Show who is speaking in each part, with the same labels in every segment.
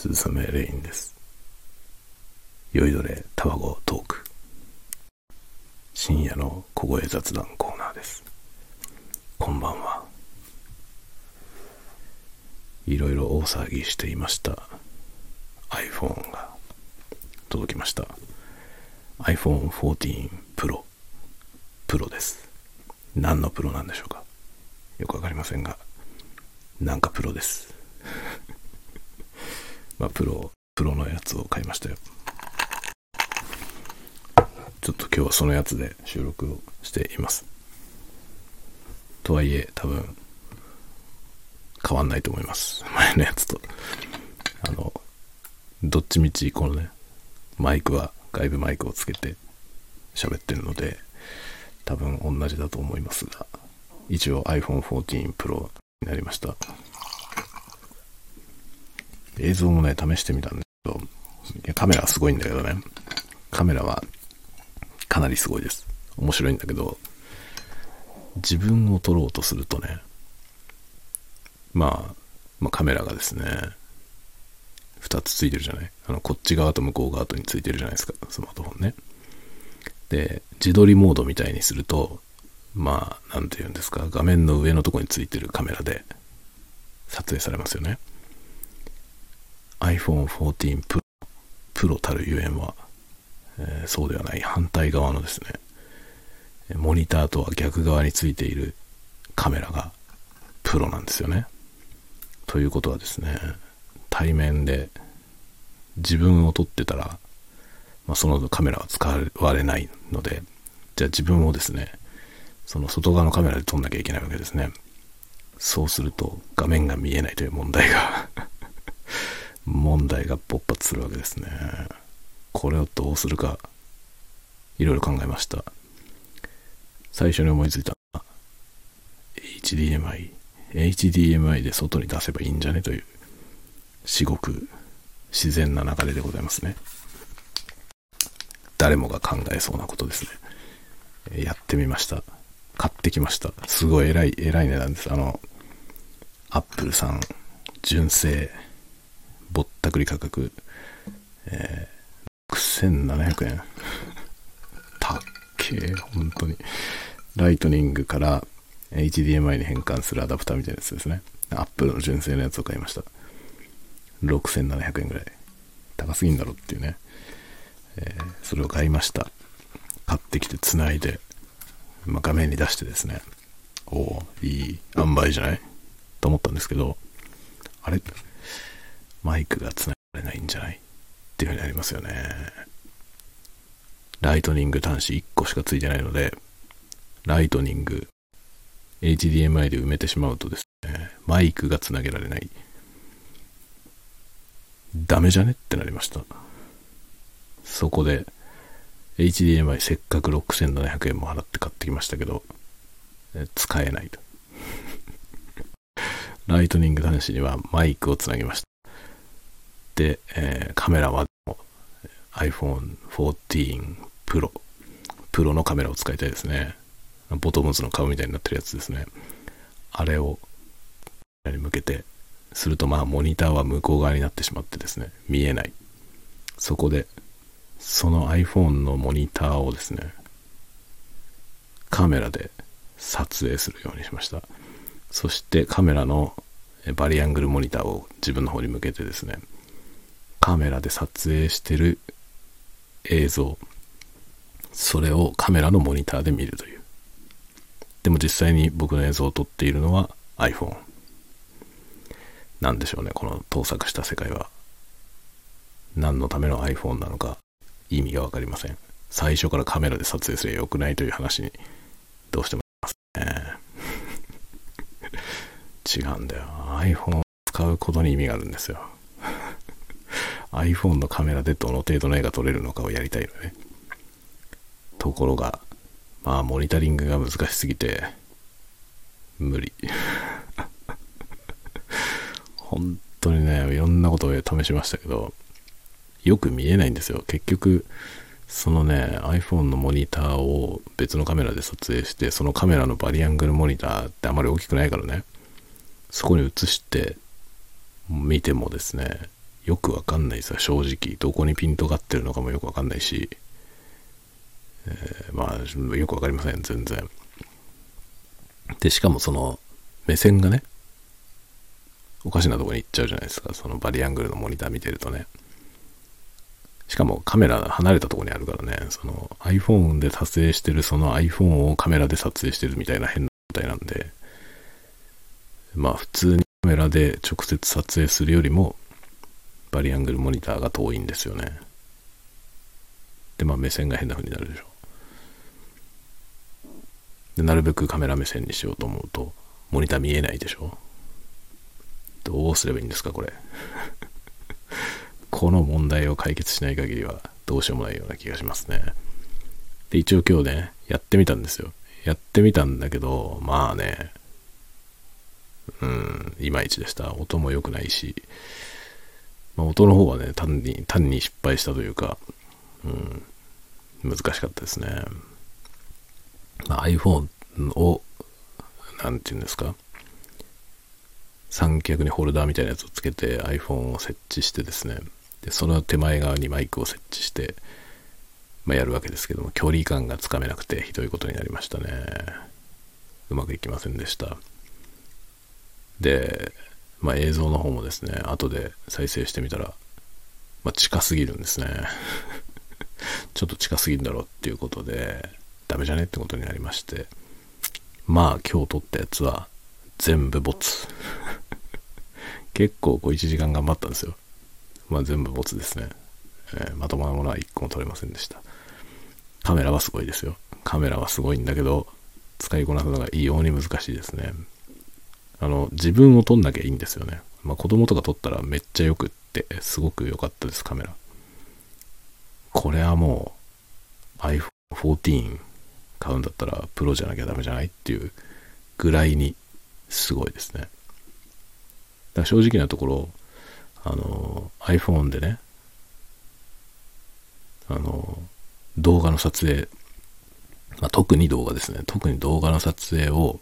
Speaker 1: 鈴雨レインです。酔いどれタバコトーク。深夜の小声雑談コーナーです。こんばんは。いろいろ大騒ぎしていました iPhone が届きました。iPhone 14 Pro。プロです。何のプロなんでしょうかよくわかりませんが、なんかプロです。まあ、プロ、プロのやつを買いましたよ。ちょっと今日はそのやつで収録をしています。とはいえ、多分、変わんないと思います。前のやつと。あの、どっちみちこのね、マイクは外部マイクをつけて喋ってるので、多分同じだと思いますが、一応 iPhone 14 Pro になりました。映像もね、試してみたんですけど、いやカメラはすごいんだけどね、カメラはかなりすごいです。面白いんだけど、自分を撮ろうとするとね、まあ、まあ、カメラがですね、2つついてるじゃない？あの、こっち側と向こう側とについてるじゃないですか、スマートフォンね。で、自撮りモードみたいにすると、まあ、なんて言うんですか、画面の上のとこについてるカメラで撮影されますよね。iPhone 14 Pro, Pro たるゆえんは、えーそうではない反対側のですね、モニターとは逆側についているカメラがプロなんですよね。ということはですね、対面で自分を撮ってたら、まあ、そのカメラは使われないので、じゃあ自分をですね、その外側のカメラで撮んなきゃいけないわけですね。そうすると画面が見えないという問題が問題が勃発するわけですね。これをどうするか、いろいろ考えました。最初に思いついたのは、HDMI。HDMI で外に出せばいいんじゃね？という、至極自然な流れでございますね。誰もが考えそうなことですね。やってみました。買ってきました。すごい偉い、偉い値段です。あの、アップルさん、純正、ぼったくり価格、えー、6700円。たっけえ、本当に。ライトニングから HDMI に変換するアダプターみたいなやつですね。アップルの純正のやつを買いました。6700円ぐらい。高すぎんだろっていうね。えーそれを買いました。買ってきて繋いで、まあ、画面に出してですね。おおいい塩梅じゃない？と思ったんですけど、あれ？マイクが繋がれないんじゃない？っていうふうになりますよね。ライトニング端子1個しかついてないので、ライトニング、HDMI で埋めてしまうとですね、マイクがつなげられない。ダメじゃね？ってなりました。そこで、HDMI せっかく6700円も払って買ってきましたけど、使えないと。ライトニング端子にはマイクをつなぎました。で、えーカメラは iPhone 14 Pro、プロのカメラを使いたいですね。ボトムズの顔みたいになってるやつですね。あれを、に向けて、するとまあモニターは向こう側になってしまってですね、見えない。そこで、その iPhone のモニターをですね、カメラで撮影するようにしました。そしてカメラのバリアングルモニターを自分の方に向けてですね、カメラで撮影してる映像、それをカメラのモニターで見るという。でも実際に僕の映像を撮っているのは iPhone。なんでしょうね、この盗作した世界は。何のための iPhone なのか意味がわかりません。最初からカメラで撮影すればよくないという話にどうしてもなりますね。違うんだよ。iPhone を使うことに意味があるんですよ。iPhone のカメラでどの程度の絵が撮れるのかをやりたいのね。ところが、まあ、モニタリングが難しすぎて、無理。本当にね、いろんなことを試しましたけど、よく見えないんですよ。結局、そのね、iPhone のモニターを別のカメラで撮影して、そのカメラのバリアングルモニターってあまり大きくないからね、そこに映して見てもですね、よくわかんないですよ、正直。どこにピントが合ってるのかもよくわかんないし、えー、まあ、よくわかりません、全然。で、しかもその、目線がね、おかしなとこに行っちゃうじゃないですか。そのバリアングルのモニター見てるとね。しかもカメラ離れたとこにあるからね、その iPhone で撮影してるその iPhone をカメラで撮影してるみたいな変な状態なんで、まあ普通にカメラで直接撮影するよりもバリアングルモニターが遠いんですよね。で、まあ目線が変な風になるでしょ。で、なるべくカメラ目線にしようと思うと、モニター見えないでしょ。どうすればいいんですか、これ。この問題を解決しない限りはどうしようもないような気がしますね。で、一応今日ね、やってみたんですよ。やってみたんだけど、まあね、うん、いまいちでした。音も良くないし、まあ、音の方はね、単に、単に失敗したというか、うん、難しかったですね。まあ、iPhone を、なんていうんですか、三脚にホルダーみたいなやつをつけて iPhone を設置してですね、で、その手前側にマイクを設置して、まあ、やるわけですけども、距離感がつかめなくてひどいことになりましたね。うまくいきませんでした。で、まあ、映像の方もですね、後で再生してみたら、まあ、近すぎるんですね。ちょっと近すぎるんだろうっていうことで、ダメじゃねってことになりまして、まあ今日撮ったやつは全部ボツ。結構こう1時間頑張ったんですよ。まあ全部ボツですね。えー、まともなものは1個も撮れませんでした。カメラはすごいですよ。カメラはすごいんだけど、使いこなすのが異様に難しいですね。あの、自分を撮んなきゃいいんですよね。まあ子供とか撮ったらめっちゃよくって、すごく良かったです、カメラ。これはもう iPhone 14買うんだったらプロじゃなきゃダメじゃないっていうぐらいにすごいですね。だから正直なところ、あの、iPhone でね、あの、動画の撮影、まあ、特に動画ですね。特に動画の撮影を、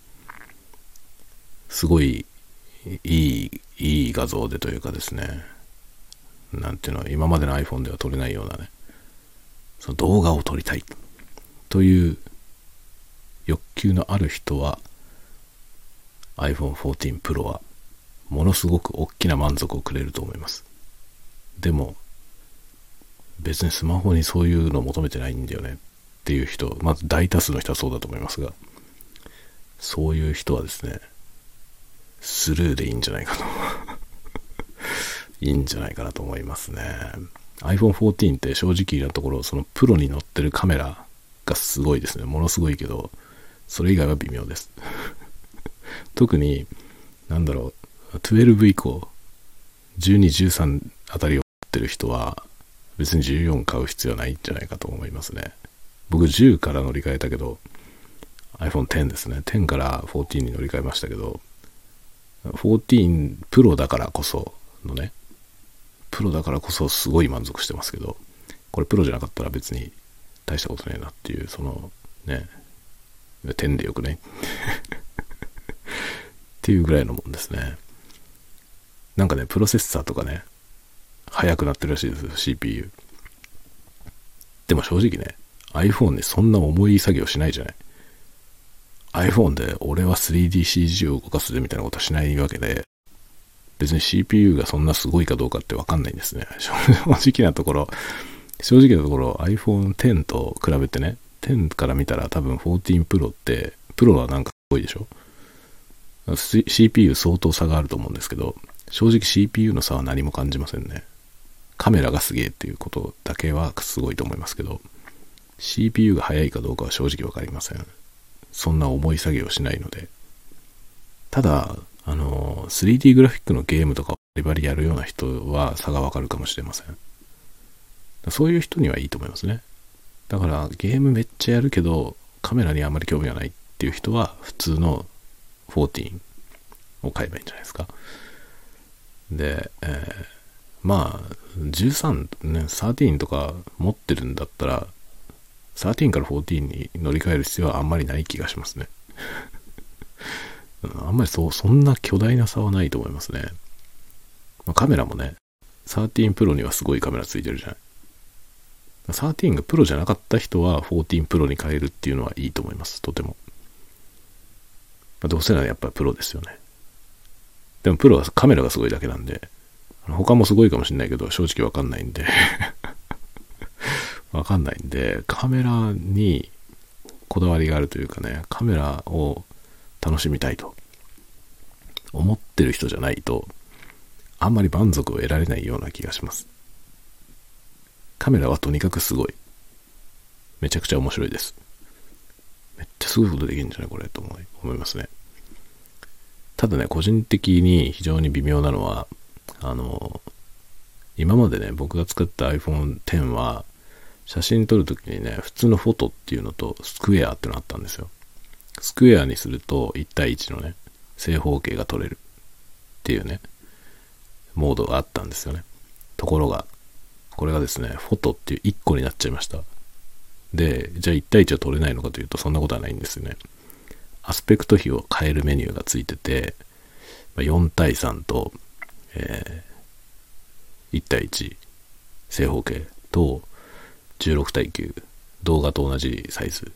Speaker 1: すごいいい、いい画像でというかですね、なんていうの、今までの iPhone では撮れないようなね、その動画を撮りたい。という欲求のある人は iPhone 14 Pro はものすごく大きな満足をくれると思います。でも、別にスマホにそういうのを求めてないんだよね。っていう人、まず大多数の人はそうだと思いますが、そういう人はですね、スルーでいいんじゃないかと いいんじゃないかなと思いますね。iPhone 14って正直なところ、そのプロに乗ってるカメラがすごいですね。ものすごいけど、それ以外は微妙です 特に、なんだろう、12以降、12、13あたりを持ってる人は、別に14買う必要ないんじゃないかと思いますね。僕10から乗り換えたけど、iPhone X ですね。10から14に乗り換えましたけど、14 Pro だからこそのね、プロだからこそすごい満足してますけど、これプロじゃなかったら別に大したことねえなっていう、そのね、点でよくね っていうぐらいのもんですね。なんかね、プロセッサーとかね、速くなってるらしいですよ、CPU。でも正直ね、iPhone にそんな重い作業しないじゃない。iPhone で俺は 3DCG を動かすでみたいなことはしないわけで、別に CPU がそんなすごいかどうかってわかんないんですね。正直なところ、正直なところ iPhone X と比べてね、10から見たら多分14 Pro って、プロはなんかすごいでしょ？CPU 相当差があると思うんですけど、正直 CPU の差は何も感じませんね。カメラがすげえっていうことだけはすごいと思いますけど、CPU が速いかどうかは正直わかりません。そんな重い作業しないので。ただ、あの、3D グラフィックのゲームとかバリバリやるような人は差がわかるかもしれません。そういう人にはいいと思いますね。だからゲームめっちゃやるけどカメラにあんまり興味がないっていう人は普通の14を買えばいいんじゃないですか。で、えー、まあ13ね13とか持ってるんだったら13から14に乗り換える必要はあんまりない気がしますね。あんまりそう、そんな巨大な差はないと思いますね。まあ、カメラもね、13 Pro にはすごいカメラついてるじゃない。13がプロじゃなかった人は14 Pro に変えるっていうのはいいと思います。とても。まあ、どうせならやっぱりプロですよね。でもプロはカメラがすごいだけなんで、他もすごいかもしれないけど、正直わかんないんで わかんないんで、カメラにこだわりがあるというかね、カメラを楽しみたいと思ってる人じゃないと、あんまり満足を得られないような気がします。カメラはとにかくすごい。めちゃくちゃ面白いです。めっちゃすごいことできるんじゃない？これと思い思いますね。ただね、個人的に非常に微妙なのは、あの、今までね、僕が使った iPhone X は、写真撮るときにね、普通のフォトっていうのとスクエアってのあったんですよ。スクエアにすると1対1のね、正方形が撮れるっていうね、モードがあったんですよね。ところが、これがですね、フォトっていう1個になっちゃいました。で、じゃあ1対1は撮れないのかというと、そんなことはないんですよね。アスペクト比を変えるメニューがついてて、4対3と、えー、1対1正方形と16対9動画と同じサイズ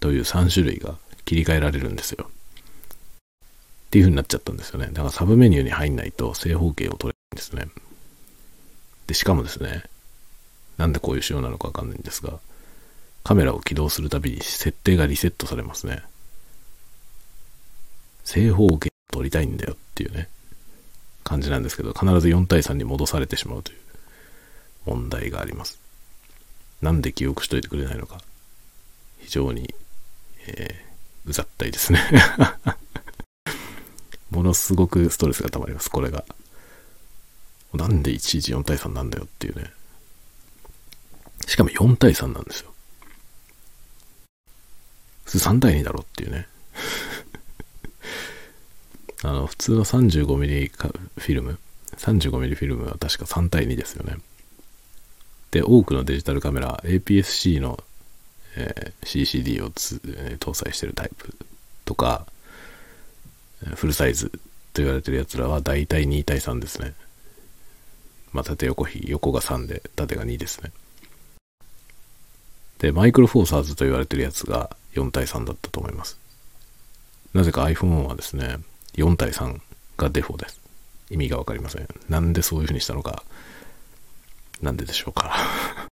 Speaker 1: という3種類が切り替えられるんですよ。っていう風になっちゃったんですよね。だからサブメニューに入んないと正方形を取れるんですね。で、しかもですね、なんでこういう仕様なのかわかんないんですが、カメラを起動するたびに設定がリセットされますね。正方形を撮りたいんだよっていうね、感じなんですけど、必ず4対3に戻されてしまうという問題があります。なんで記憶しといてくれないのか、非常に、えー、うざったいですね ものすごくストレスが溜まります、これが。なんでいちいち4対3なんだよっていうね。しかも4対3なんですよ。普通3対2だろっていうね。あの、普通の 35mm フィルム、35mm フィルムは確か3対2ですよね。で、多くのデジタルカメラ、APS-C の、えー、CCD をつ、えー、搭載してるタイプとか、フルサイズと言われてるやつらは大体2対3ですね。まあ、縦横比、横が3で、縦が2ですね。で、マイクロフォーサーズと言われてるやつが4対3だったと思います。なぜか iPhone はですね、4対3がデフォです。意味がわかりません。なんでそういう風にしたのか、なんででしょうか。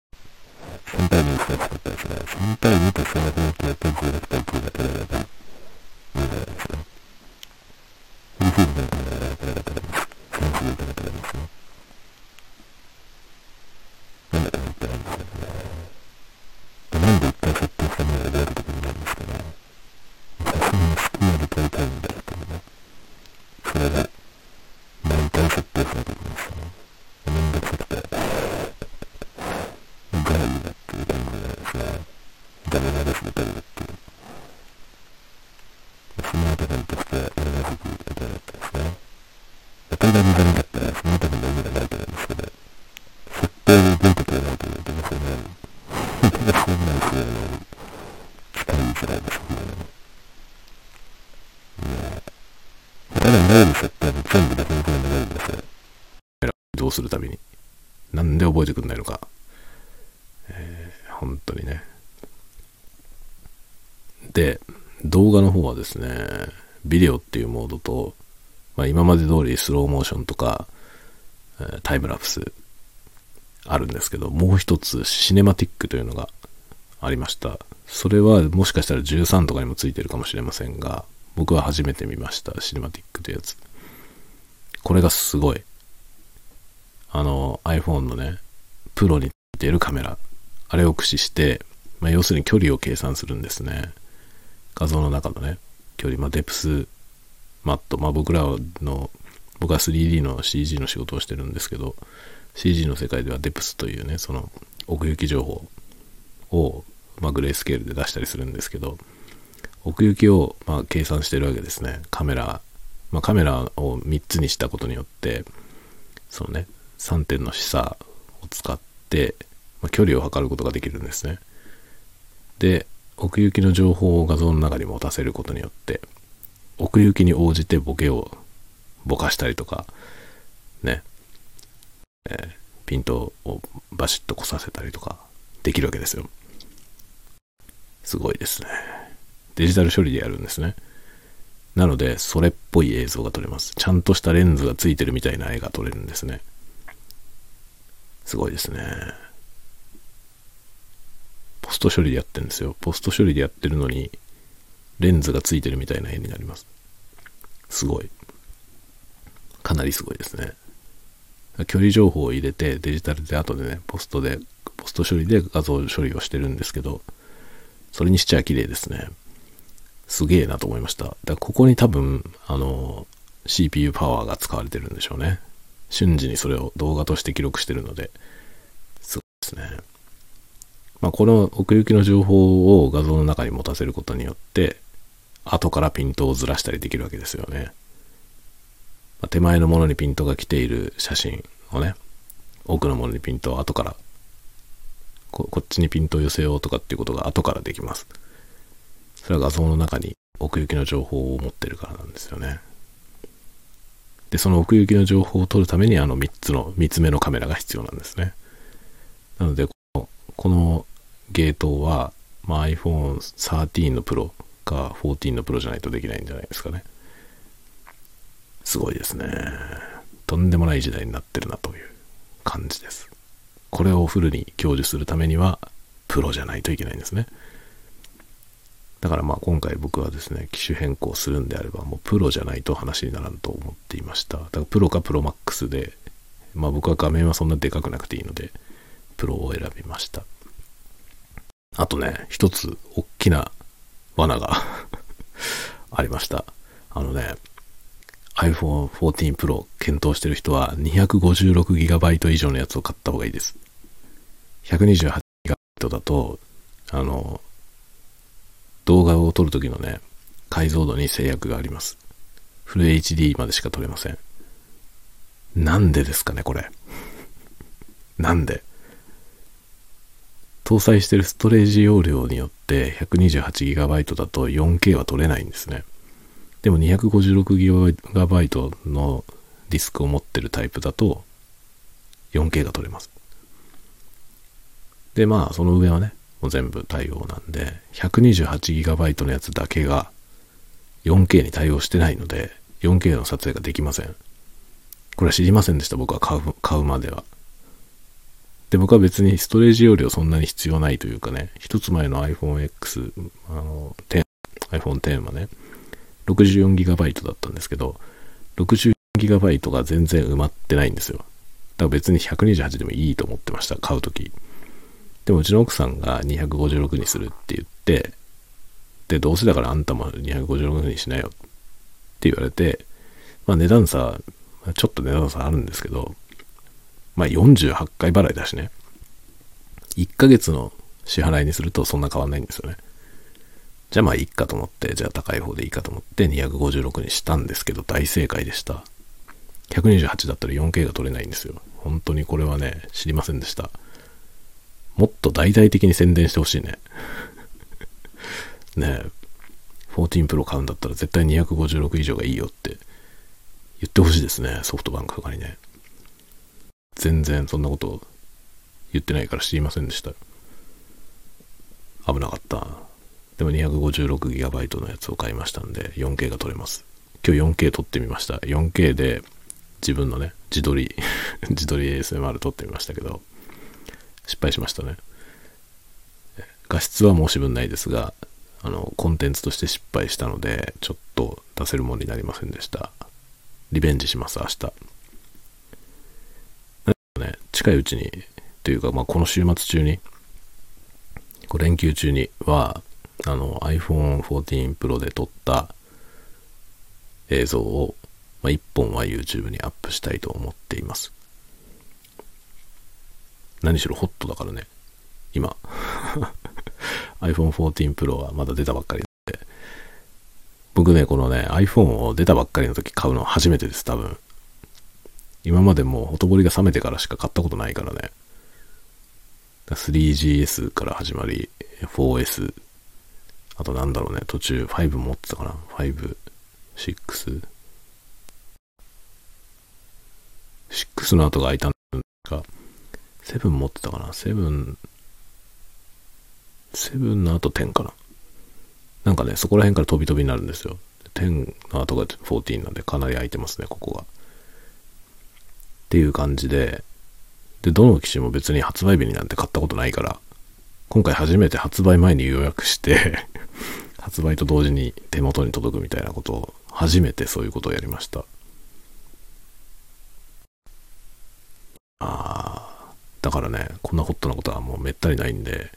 Speaker 1: でですね、ダメなですね、ダメだって。その後何としてやらなくていただいてですね。当たり前ダメだった、その後のダメがないと思うんですけど、設定にどういうことやらないといけませんね。そんなんするのに、使いづらいですね。ねえ。ただ、長い設定に全部だけのこれ長いんですよ。どうするたびに。なんで覚えてくんないのか。えー、本当にね。で、動画の方はですね、ビデオっていうモードと、まあ、今まで通りスローモーションとか、タイムラプスあるんですけど、もう一つシネマティックというのがありました。それはもしかしたら13とかにもついてるかもしれませんが、僕は初めて見ました。シネマティックというやつ。これがすごい。あの iPhone のね、プロに出るカメラ。あれを駆使して、まあ、要するに距離を計算するんですね。画像の中のね、距離、まあ、デプスマット、まあ、僕らの、僕は 3D の CG の仕事をしてるんですけど、CG の世界ではデプスというね、その奥行き情報を、まあ、グレースケールで出したりするんですけど、奥行きを、まあ、計算してるわけですね。カメラ、まあ、カメラを3つにしたことによって、そのね、3点の示唆を使って、まあ、距離を測ることができるんですね。で、奥行きの情報を画像の中に持たせることによって、奥行きに応じてボケをぼかしたりとか、ね、えー、ピントをバシッとこさせたりとかできるわけですよ。すごいですね。デジタル処理でやるんですね。なので、それっぽい映像が撮れます。ちゃんとしたレンズがついてるみたいな絵が撮れるんですね。すごいですね。ポスト処理でやってるんですよ。ポスト処理でやってるのに、レンズがついてるみたいな絵になります。すごい。かなりすごいですね。距離情報を入れてデジタルで後でね、ポストで、ポスト処理で画像処理をしてるんですけど、それにしちゃ綺麗ですね。すげえなと思いました。だからここに多分、あの、CPU パワーが使われてるんでしょうね。瞬時にそれを動画として記録してるので、すごいですね。まあ、この奥行きの情報を画像の中に持たせることによって、後からピントをずらしたりできるわけですよね。まあ、手前のものにピントが来ている写真をね、奥のものにピントを後からこ、っちにピントを寄せようとかっていうことが後からできます。それは画像の中に奥行きの情報を持ってるからなんですよね。で、その奥行きの情報を撮るためにあの3つの、3つ目のカメラが必要なんですね。なので、このゲートは、まあ、iPhone 13の Pro か14の Pro じゃないとできないんじゃないですかね。すごいですね。とんでもない時代になってるなという感じです。これをフルに享受するためには、プロじゃないといけないんですね。だからまあ今回僕はですね、機種変更するんであれば、もうプロじゃないと話にならんと思っていました。だからプロかプロマックスで、まあ僕は画面はそんなでかくなくていいので、プロを選びました。あとね、一つ大きな罠が ありました。あのね、iPhone 14 Pro 検討してる人は 256GB 以上のやつを買った方がいいです。128GB だと、あの、動画を撮るときのね、解像度に制約があります。フル HD までしか撮れません。なんでですかね、これ。なんで搭載してるストレージ容量によって 128GB だと 4K は撮れないんですね。でも 256GB のディスクを持ってるタイプだと 4K が撮れます。で、まあ、その上はね、もう全部対応なんで、128GB のやつだけが 4K に対応してないので、4K の撮影ができません。これは知りませんでした、僕は買う、買うまでは。で、僕は別にストレージ容量そんなに必要ないというかね、一つ前の iPhone X、あの、10、iPhone X はね、64GB だったんですけど、64GB が全然埋まってないんですよ。だから別に128でもいいと思ってました、買うとき。でもうちの奥さんが256にするって言って、で、どうせだからあんたも256にしなよって言われて、まあ値段差、ちょっと値段差あるんですけど、まあ48回払いだしね。1ヶ月の支払いにするとそんな変わんないんですよね。じゃあまあいいかと思って、じゃあ高い方でいいかと思って256にしたんですけど大正解でした。128だったら 4K が取れないんですよ。本当にこれはね、知りませんでした。もっと大々的に宣伝してほしいね。ねえ、14 Pro 買うんだったら絶対256以上がいいよって言ってほしいですね。ソフトバンクとかにね。全然そんなこと言ってないから知りませんでした。危なかった。でも 256GB のやつを買いましたんで 4K が撮れます。今日 4K 撮ってみました。4K で自分のね、自撮り 自撮り ASMR 撮ってみましたけど、失敗しましたね。画質は申し分ないですが、あの、コンテンツとして失敗したので、ちょっと出せるものになりませんでした。リベンジします、明日。近いうちに、というか、まあ、この週末中に、こ連休中には、あの、iPhone 14 Pro で撮った映像を、まあ、1本は YouTube にアップしたいと思っています。何しろホットだからね、今。iPhone 14 Pro はまだ出たばっかりで。僕ね、このね、iPhone を出たばっかりの時買うの初めてです、多分。今までもほとぼりが冷めてからしか買ったことないからね。3GS から始まり、4S、あとなんだろうね、途中5持ってたかな ?5、6。6の後が空いたんか、7持ってたかな ?7、7の後10かななんかね、そこら辺から飛び飛びになるんですよ。10の後が14なんでかなり空いてますね、ここが。っていう感じで、で、どの機種も別に発売日になんて買ったことないから、今回初めて発売前に予約して 発売と同時に手元に届くみたいなことを、初めてそういうことをやりました。ああ、だからね、こんなホットなことはもうめったにないんで、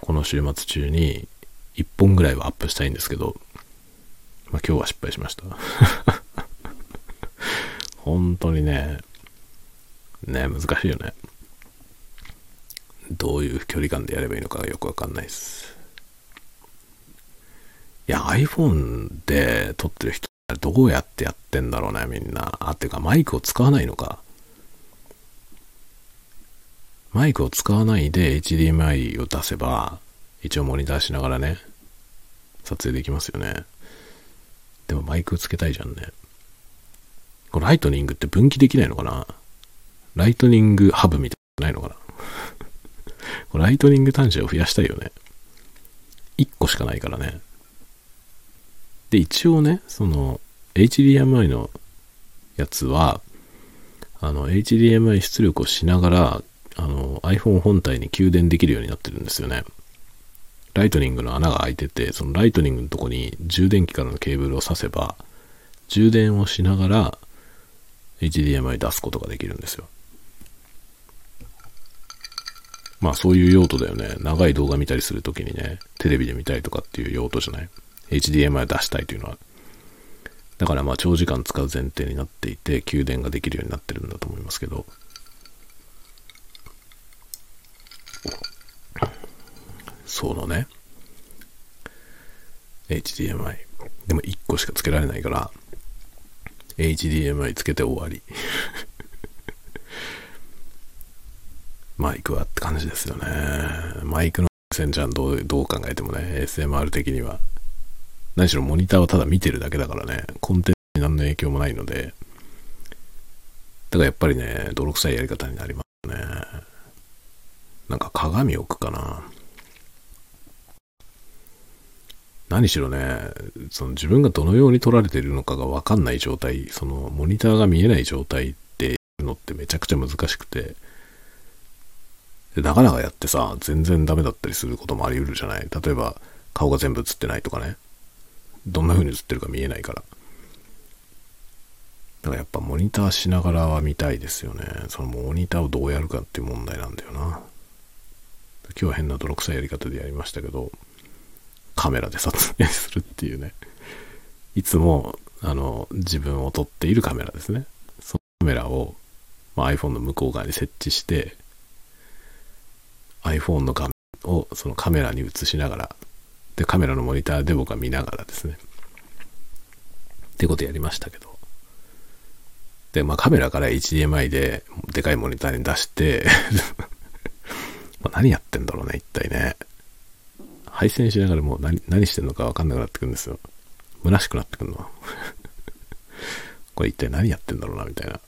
Speaker 1: この週末中に1本ぐらいはアップしたいんですけど、まあ今日は失敗しました。本当にね、ね、難しいよね。どういう距離感でやればいいのかよくわかんないです。いや、iPhone で撮ってる人どうやってやってんだろうね、みんな。あ、てかマイクを使わないのか。マイクを使わないで HDMI を出せば、一応モニターしながらね、撮影できますよね。でもマイクつけたいじゃんね。これライトニングって分岐できないのかな？ライトニングハブみたいなないのかな？これライトニング端子を増やしたいよね。1個しかないからね。で、一応ね、その HDMI のやつは、あの HDMI 出力をしながら、あの iPhone 本体に給電できるようになってるんですよね。ライトニングの穴が開いてて、そのライトニングのとこに充電器からのケーブルを挿せば、充電をしながら HDMI 出すことができるんですよ。まあそういう用途だよね。長い動画見たりするときにね、テレビで見たいとかっていう用途じゃない？HDMI 出したいというのは。だからまあ長時間使う前提になっていて、給電ができるようになってるんだと思いますけど。そのね、HDMI。でも1個しかつけられないから、HDMI つけて終わり。マイクはって感じですよね。マイクの線じゃんどうどう考えてもね、SMR 的には。何しろモニターをただ見てるだけだからね、コンテンツに何の影響もないので、だからやっぱりね、泥臭いやり方になりますね。なんか鏡置くかな。何しろね、その自分がどのように撮られているのかがわかんない状態、そのモニターが見えない状態っていうのってめちゃくちゃ難しくて、でなかなかやってさ、全然ダメだったりすることもあり得るじゃない？例えば、顔が全部映ってないとかね。どんな風に映ってるか見えないから。だからやっぱモニターしながらは見たいですよね。そのモニターをどうやるかっていう問題なんだよな。今日は変な泥臭いやり方でやりましたけど、カメラで撮影するっていうね。いつも、あの、自分を撮っているカメラですね。そのカメラを、まあ、iPhone の向こう側に設置して、iPhone の画面をそのカメラに映しながら、で、カメラのモニターで僕は見ながらですね。ってことやりましたけど。で、まあカメラから HDMI ででかいモニターに出して ま何やってんだろうね、一体ね。配線しながらもう何何してんのかわかんなくなってくるんですよ。虚しくなってくるの。これ一体何やってんだろうな、みたいな。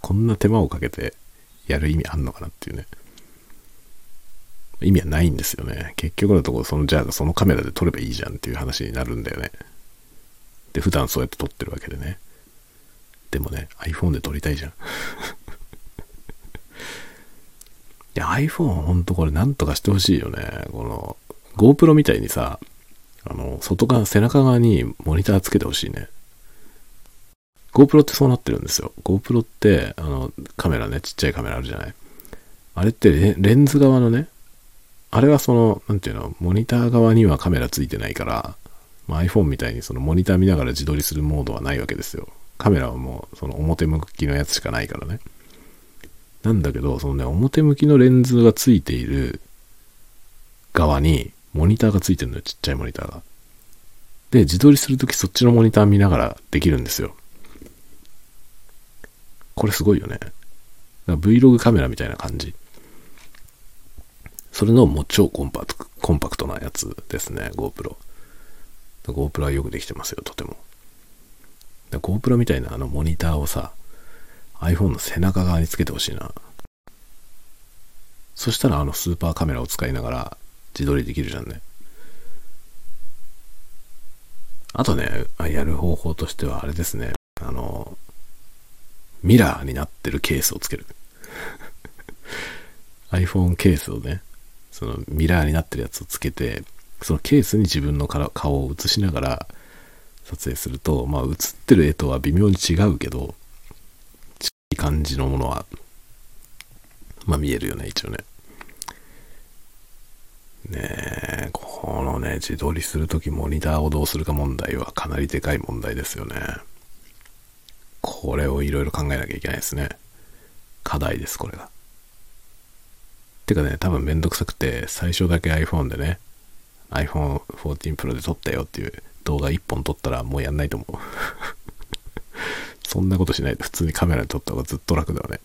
Speaker 1: こんな手間をかけてやる意味あんのかなっていうね。意味はないんですよね。結局のところ、その、じゃあそのカメラで撮ればいいじゃんっていう話になるんだよね。で、普段そうやって撮ってるわけでね。でもね、iPhone で撮りたいじゃん。いや、iPhone ほんとこれなんとかしてほしいよね。この、GoPro みたいにさ、あの、外側、背中側にモニターつけてほしいね。GoPro ってそうなってるんですよ。GoPro って、あの、カメラね、ちっちゃいカメラあるじゃない。あれってレンズ側のね、あれはその、なんていうの、モニター側にはカメラついてないから、まあ、iPhone みたいにそのモニター見ながら自撮りするモードはないわけですよ。カメラはもうその表向きのやつしかないからね。なんだけど、そのね、表向きのレンズがついている側にモニターがついてるのよ、ちっちゃいモニターが。で、自撮りするときそっちのモニター見ながらできるんですよ。これすごいよね。Vlog カメラみたいな感じ。それのもう超コンパクト、コンパクトなやつですね、GoPro。GoPro はよくできてますよ、とても。GoPro みたいなあのモニターをさ、iPhone の背中側につけてほしいな。そしたらあのスーパーカメラを使いながら自撮りできるじゃんね。あとね、やる方法としてはあれですね。あの、ミラーになってるケースをつける。iPhone ケースをね、そのミラーになってるやつをつけて、そのケースに自分の顔を映しながら撮影すると、まあ映ってる絵とは微妙に違うけど、いい感じのものは、まあ見えるよね、一応ね。ねえ、このね、自撮りするときモニターをどうするか問題はかなりでかい問題ですよね。これをいろいろ考えなきゃいけないですね。課題です、これが。てかね、多分めんどくさくて、最初だけ iPhone でね、iPhone 14 Pro で撮ったよっていう動画1本撮ったらもうやんないと思う。そんなことしないで普通にカメラで撮った方がずっと楽だよね。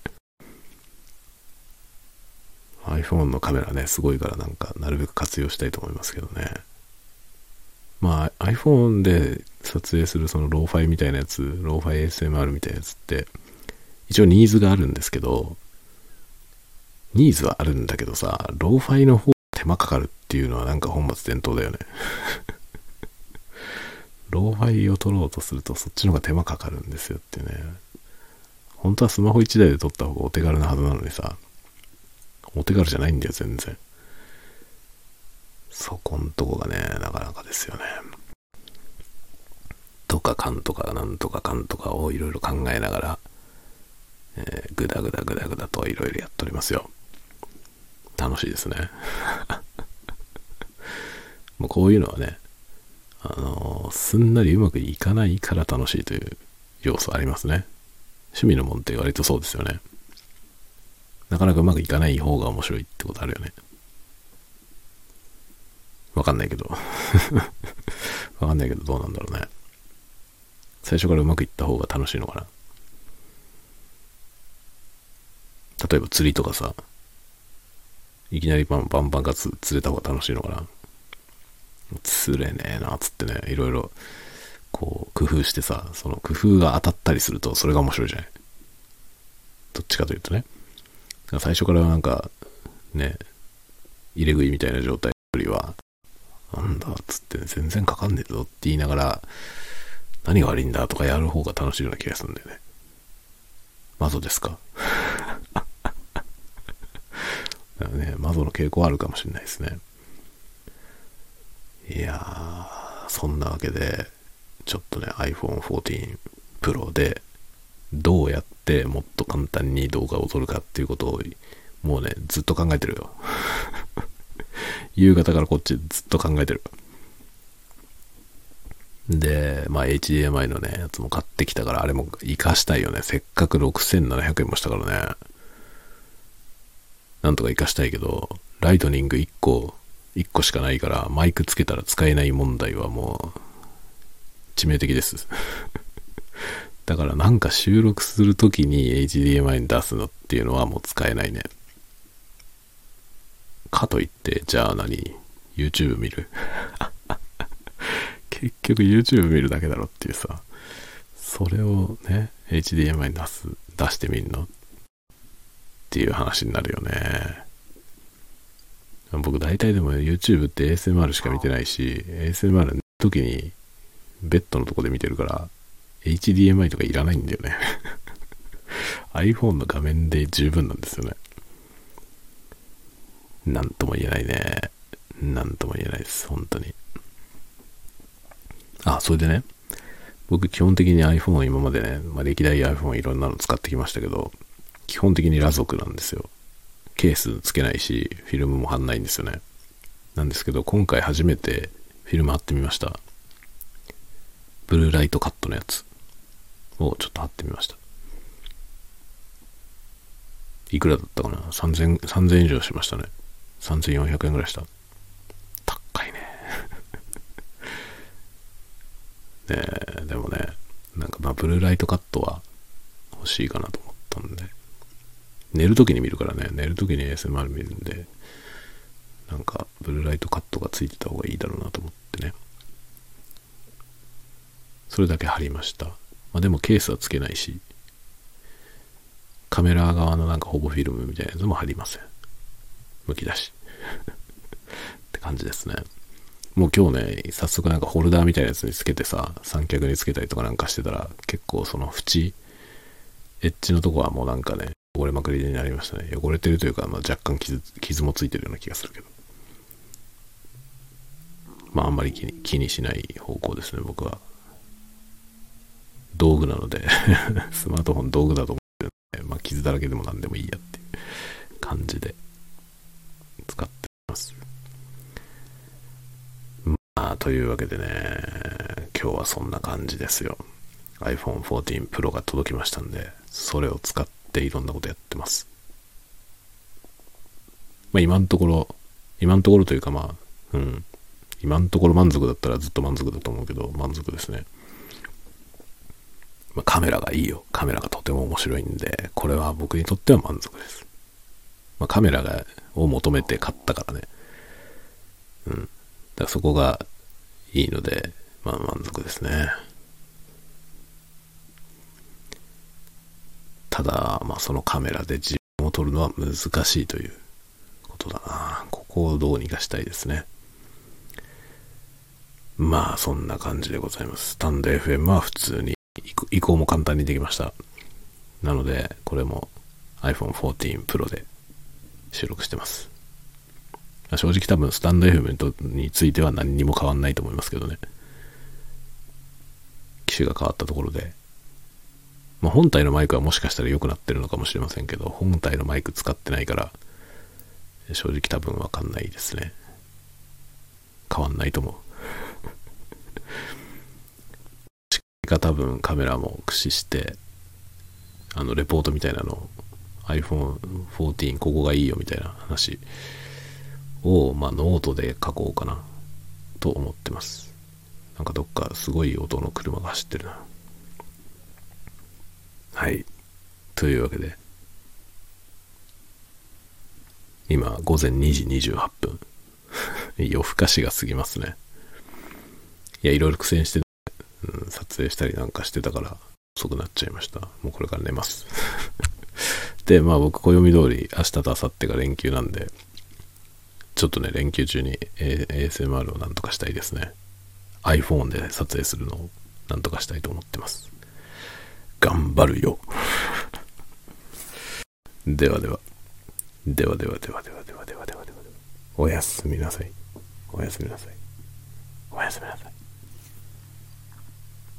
Speaker 1: iPhone のカメラね、すごいからなんか、なるべく活用したいと思いますけどね。まあ iPhone で撮影するそのローファイみたいなやつ、ローファイ ASMR みたいなやつって、一応ニーズがあるんですけど、ニーズはあるんだけどさ、ローファイの方手間かかるっていうのはなんか本末転倒だよね。ローファイを撮ろうとするとそっちの方が手間かかるんですよってね。本当はスマホ1台で撮った方がお手軽なはずなのにさ、お手軽じゃないんだよ、全然。そこんとこがね、なかなかですよね。とかかんとかなんとかかんとかをいろいろ考えながら、えー、ぐだぐだぐだぐだといろいろやっておりますよ。楽しいですね。もうこういうのはね、あのー、すんなりうまくいかないから楽しいという要素ありますね。趣味のもんって割とそうですよね。なかなかうまくいかない方が面白いってことあるよね。わかんないけど。わかんないけどどうなんだろうね。最初からうまくいった方が楽しいのかな。例えば釣りとかさ、いきなりバンバンバンが釣れた方が楽しいのかな。釣れねえな、つってね、いろいろ、こう、工夫してさ、その工夫が当たったりすると、それが面白いじゃない。どっちかというとね。最初からなんか、ね、入れ食いみたいな状態よりは、なんだっつって、ね全然かかんねえぞって言いながら、何が悪いんだとかやる方が楽しいような気がするんだよね。マゾですかね、マゾの傾向あるかもしれないですね。いやー、そんなわけで、ちょっとね、iPhone 14 Pro で、どうやってもっと簡単に動画を撮るかっていうことをもうねずっと考えてるよ。夕方からこっちずっと考えてる。でまあ HDMI のねやつも買ってきたからあれも活かしたいよね。せっかく6700円もしたからね。なんとか活かしたいけどライトニング1個1個しかないからマイクつけたら使えない問題はもう致命的です だからなんか収録するときに HDMI に出すのっていうのはもう使えないね。かといって、じゃあ何 ?YouTube 見る？結局 YouTube 見るだけだろっていうさ、それをね、HDMI に出す、出してみるの？っていう話になるよね。僕大体でも YouTube って ASMR しか見てないし、ASMR の時にベッドのとこで見てるから、HDMI とかいらないんだよね iPhone の画面で十分なんですよね。なんとも言えないね。なんとも言えないです。本当に。あ、それでね、僕基本的に iPhone を今までね、まあ、歴代 iPhone いろんなの使ってきましたけど、基本的に裸族なんですよ。ケースつけないし、フィルムも貼んないんですよね。なんですけど、今回初めてフィルム貼ってみました。ブルーライトカットのやつ。をちょっと貼ってみました。いくらだったかな ?3000、3000円以上しましたね。3400円ぐらいした。高いね。ねえ、でもね、なんかまあ、ブルーライトカットは欲しいかなと思ったんで。寝るときに見るからね、寝るときに ASMR 見るんで、なんか、ブルーライトカットがついてた方がいいだろうなと思ってね。それだけ貼りました。まあ、でもケースはつけないし、カメラ側のなんかほぼフィルムみたいなやつも貼りません。むき出し。って感じですね。もう今日ね、早速なんかホルダーみたいなやつにつけてさ、三脚につけたりとかなんかしてたら、結構その縁、エッジのとこはもうなんかね、汚れまくりになりましたね。汚れてるというか、まあ、若干傷傷もついてるような気がするけど。まああんまり気に気にしない方向ですね、僕は。道具なので スマートフォン道具だと思ってるので、まあ傷だらけでも何でもいいやっていう感じで使ってます。まあ、というわけでね、今日はそんな感じですよ。iPhone 14 Pro が届きましたんで、それを使っていろんなことやってます。まあ今のところ、今のところというかまあ、うん、今のところ満足だったらずっと満足だと思うけど、満足ですね。まあ、カメラがいいよ。カメラがとても面白いんで、これは僕にとっては満足です。まあ、カメラがを求めて買ったからね。うん。だからそこがいいので、まあ満足ですね。ただ、まあそのカメラで自分を撮るのは難しいということだな。ここをどうにかしたいですね。まあそんな感じでございます。スタンド FM は普通に移行も簡単にできました。なので、これも iPhone 14 Pro で収録してます。正直多分スタンド FM については何にも変わんないと思いますけどね。機種が変わったところで。まあ、本体のマイクはもしかしたら良くなってるのかもしれませんけど、本体のマイク使ってないから、正直多分わかんないですね。変わんないと思う。が多分カメラも駆使して、あの、レポートみたいなの iPhone14 ここがいいよみたいな話を、まあ、ノートで書こうかなと思ってます。なんかどっかすごい音の車が走ってるな。はい。というわけで、今午前2時28分。夜更かしが過ぎますね。いや、いろいろ苦戦して、うん、撮影したりなんかしてたから遅くなっちゃいました。もうこれから寝ます。で、まあ僕、暦通り明日と明後日が連休なんで、ちょっとね、連休中に ASMR をなんとかしたいですね。iPhone で撮影するのをなんとかしたいと思ってます。頑張るよ。ではでは。ではではではではではではではでは。おやすみなさい。おやすみなさい。おやすみなさい。